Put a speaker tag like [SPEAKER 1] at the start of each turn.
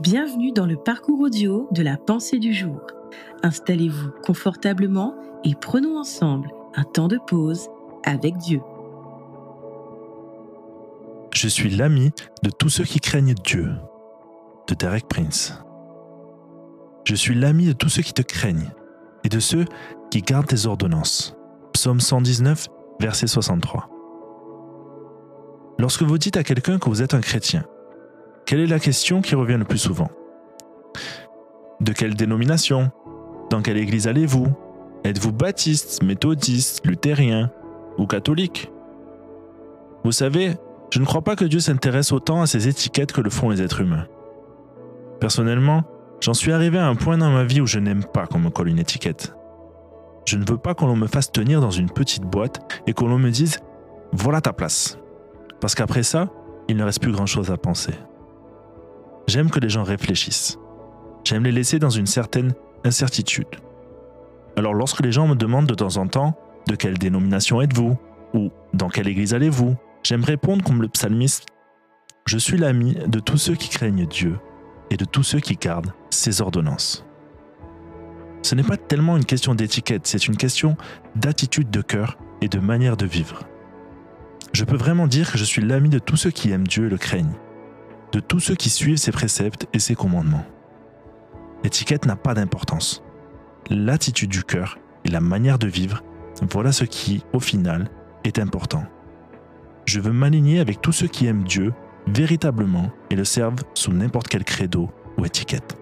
[SPEAKER 1] Bienvenue dans le parcours audio de la pensée du jour. Installez-vous confortablement et prenons ensemble un temps de pause avec Dieu.
[SPEAKER 2] Je suis l'ami de tous ceux qui craignent Dieu. De Derek Prince. Je suis l'ami de tous ceux qui te craignent et de ceux qui gardent tes ordonnances. Psaume 119, verset 63. Lorsque vous dites à quelqu'un que vous êtes un chrétien, quelle est la question qui revient le plus souvent? De quelle dénomination? Dans quelle église allez-vous? Êtes-vous baptiste, méthodiste, luthérien ou catholique? Vous savez, je ne crois pas que Dieu s'intéresse autant à ces étiquettes que le font les êtres humains. Personnellement, j'en suis arrivé à un point dans ma vie où je n'aime pas qu'on me colle une étiquette. Je ne veux pas qu'on me fasse tenir dans une petite boîte et qu'on me dise voilà ta place. Parce qu'après ça, il ne reste plus grand-chose à penser. J'aime que les gens réfléchissent. J'aime les laisser dans une certaine incertitude. Alors lorsque les gens me demandent de temps en temps de quelle dénomination êtes-vous? ou dans quelle église allez-vous, j'aime répondre comme le psalmiste Je suis l'ami de tous ceux qui craignent Dieu et de tous ceux qui gardent ses ordonnances. Ce n'est pas tellement une question d'étiquette, c'est une question d'attitude de cœur et de manière de vivre. Je peux vraiment dire que je suis l'ami de tous ceux qui aiment Dieu et le craignent de tous ceux qui suivent ses préceptes et ses commandements. L'étiquette n'a pas d'importance. L'attitude du cœur et la manière de vivre, voilà ce qui, au final, est important. Je veux m'aligner avec tous ceux qui aiment Dieu véritablement et le servent sous n'importe quel credo ou étiquette.